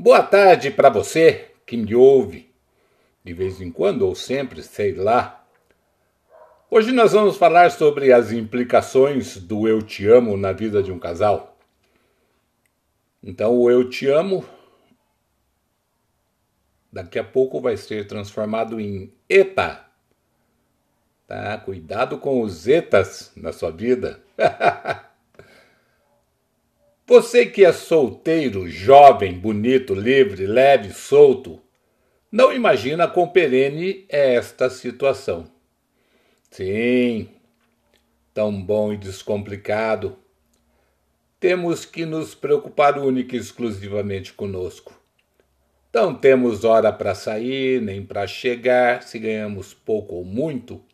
Boa tarde para você que me ouve, de vez em quando ou sempre, sei lá. Hoje nós vamos falar sobre as implicações do eu te amo na vida de um casal. Então, o eu te amo daqui a pouco vai ser transformado em eta. Tá? Cuidado com os etas na sua vida. Você que é solteiro, jovem, bonito, livre, leve, solto, não imagina quão perene é esta situação. Sim, tão bom e descomplicado. Temos que nos preocupar única e exclusivamente conosco. Não temos hora para sair, nem para chegar, se ganhamos pouco ou muito.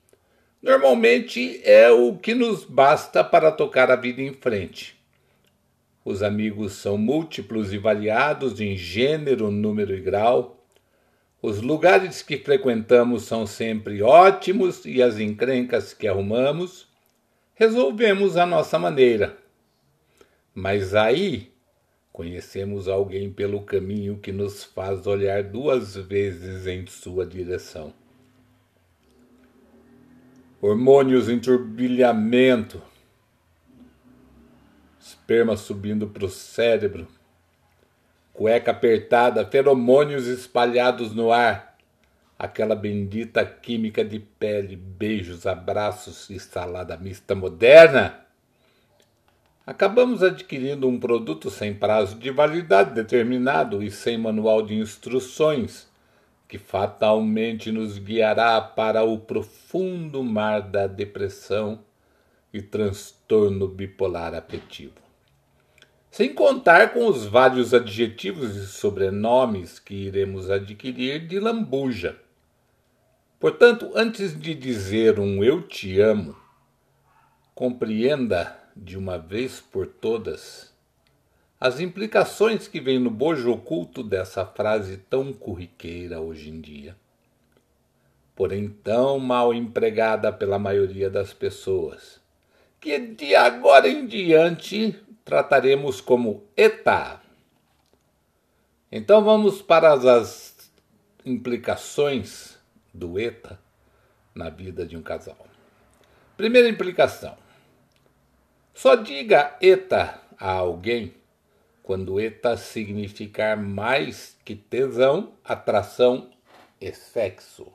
Normalmente é o que nos basta para tocar a vida em frente. Os amigos são múltiplos e variados em gênero, número e grau. Os lugares que frequentamos são sempre ótimos e as encrencas que arrumamos resolvemos à nossa maneira. Mas aí conhecemos alguém pelo caminho que nos faz olhar duas vezes em sua direção. Hormônios em turbilhamento esperma subindo para o cérebro, cueca apertada, feromônios espalhados no ar, aquela bendita química de pele, beijos, abraços e salada mista moderna. Acabamos adquirindo um produto sem prazo de validade determinado e sem manual de instruções, que fatalmente nos guiará para o profundo mar da depressão e transtorno bipolar afetivo sem contar com os vários adjetivos e sobrenomes que iremos adquirir de lambuja. Portanto, antes de dizer um eu te amo, compreenda de uma vez por todas as implicações que vêm no bojo oculto dessa frase tão corriqueira hoje em dia, porém tão mal empregada pela maioria das pessoas, que de agora em diante trataremos como ETA. Então vamos para as implicações do ETA na vida de um casal. Primeira implicação: só diga ETA a alguém quando ETA significar mais que tesão, atração e sexo.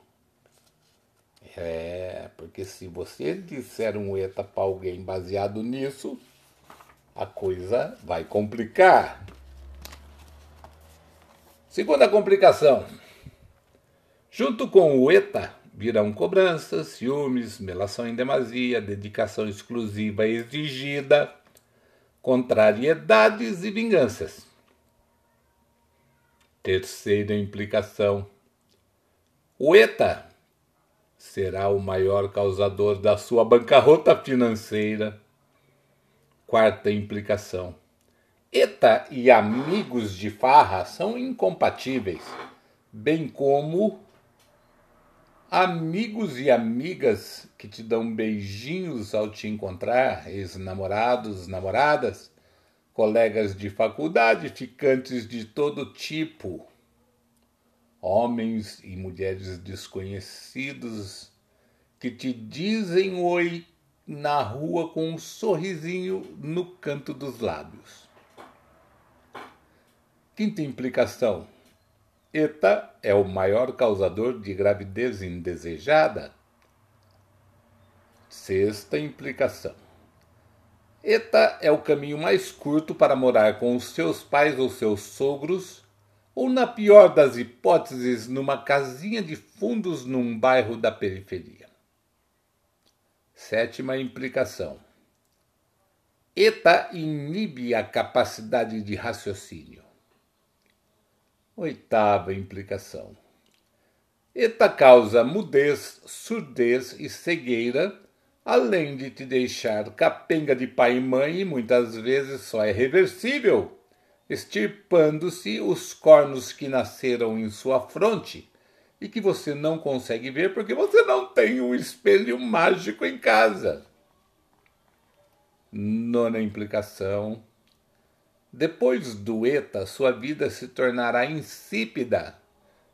É, porque se você disser um ETA para alguém baseado nisso, a coisa vai complicar. Segunda complicação. Junto com o ETA virão cobranças, ciúmes, melação em demasia, dedicação exclusiva exigida, contrariedades e vinganças. Terceira implicação. O ETA será o maior causador da sua bancarrota financeira Quarta implicação. ETA e amigos de farra são incompatíveis, bem como amigos e amigas que te dão beijinhos ao te encontrar, ex-namorados, namoradas, colegas de faculdade, ficantes de todo tipo, homens e mulheres desconhecidos que te dizem oi na rua com um sorrisinho no canto dos lábios. Quinta implicação: ETA é o maior causador de gravidez indesejada. Sexta implicação: ETA é o caminho mais curto para morar com os seus pais ou seus sogros, ou, na pior das hipóteses, numa casinha de fundos num bairro da periferia. Sétima implicação. ETA inibe a capacidade de raciocínio. Oitava implicação. ETA causa mudez, surdez e cegueira, além de te deixar capenga de pai e mãe e muitas vezes só é reversível, extirpando-se os cornos que nasceram em sua fronte e que você não consegue ver porque você não tem um espelho mágico em casa. Nona implicação: Depois do ETA, sua vida se tornará insípida.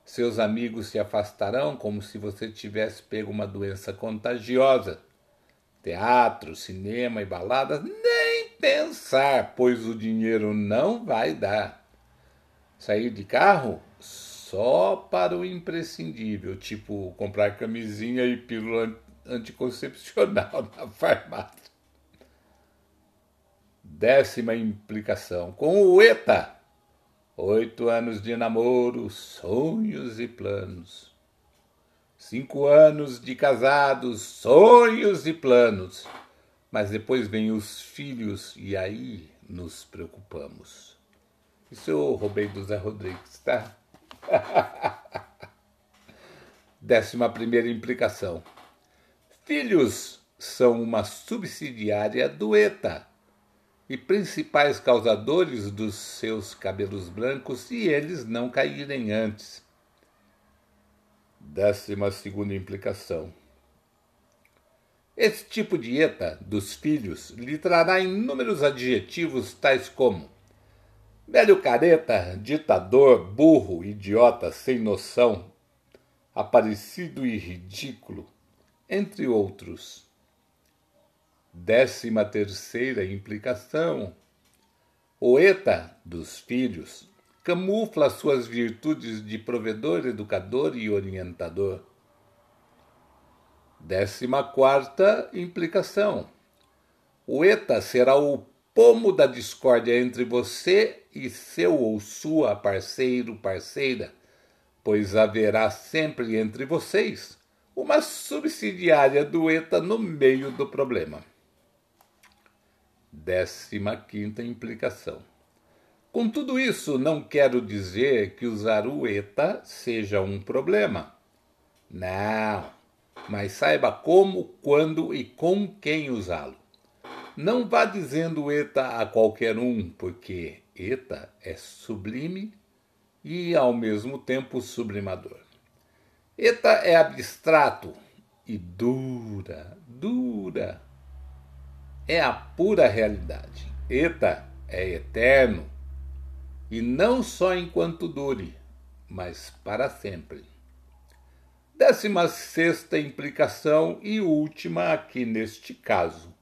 Seus amigos se afastarão como se você tivesse pego uma doença contagiosa. Teatro, cinema e baladas, nem pensar, pois o dinheiro não vai dar. Sair de carro? Só para o imprescindível, tipo comprar camisinha e pílula anticoncepcional na farmácia. Décima implicação. Com o ETA, oito anos de namoro, sonhos e planos. Cinco anos de casados, sonhos e planos. Mas depois vem os filhos e aí nos preocupamos. Isso eu roubei do Zé Rodrigues, tá? Décima primeira implicação. Filhos são uma subsidiária do ETA e principais causadores dos seus cabelos brancos se eles não caírem antes. Décima segunda implicação. Esse tipo de ETA dos filhos lhe trará inúmeros adjetivos tais como velho careta, ditador, burro, idiota, sem noção, aparecido e ridículo, entre outros. Décima terceira implicação. O ETA dos filhos camufla suas virtudes de provedor, educador e orientador. Décima quarta implicação. O ETA será o pomo da discórdia entre você e seu ou sua parceiro, parceira, pois haverá sempre entre vocês uma subsidiária do ETA no meio do problema. Décima quinta implicação. Com tudo isso, não quero dizer que usar o ETA seja um problema. Não, mas saiba como, quando e com quem usá-lo. Não vá dizendo ETA a qualquer um, porque ETA é sublime e ao mesmo tempo sublimador. ETA é abstrato e dura, dura. É a pura realidade. ETA é eterno e não só enquanto dure, mas para sempre. Décima sexta implicação e última aqui neste caso.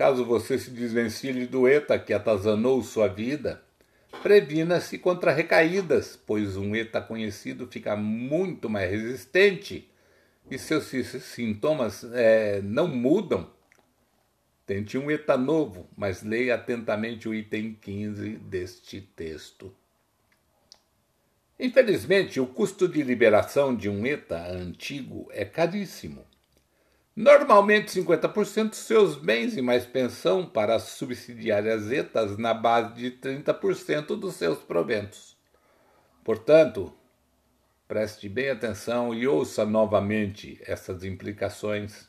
Caso você se desvencilhe do ETA que atazanou sua vida, previna-se contra recaídas, pois um ETA conhecido fica muito mais resistente e seus sintomas é, não mudam. Tente um ETA novo, mas leia atentamente o item 15 deste texto. Infelizmente, o custo de liberação de um ETA antigo é caríssimo. Normalmente 50% dos seus bens e mais pensão para as subsidiárias ETAs na base de 30% dos seus proventos. Portanto, preste bem atenção e ouça novamente essas implicações,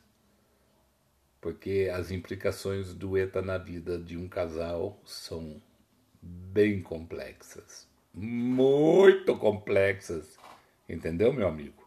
porque as implicações do ETA na vida de um casal são bem complexas. Muito complexas. Entendeu, meu amigo?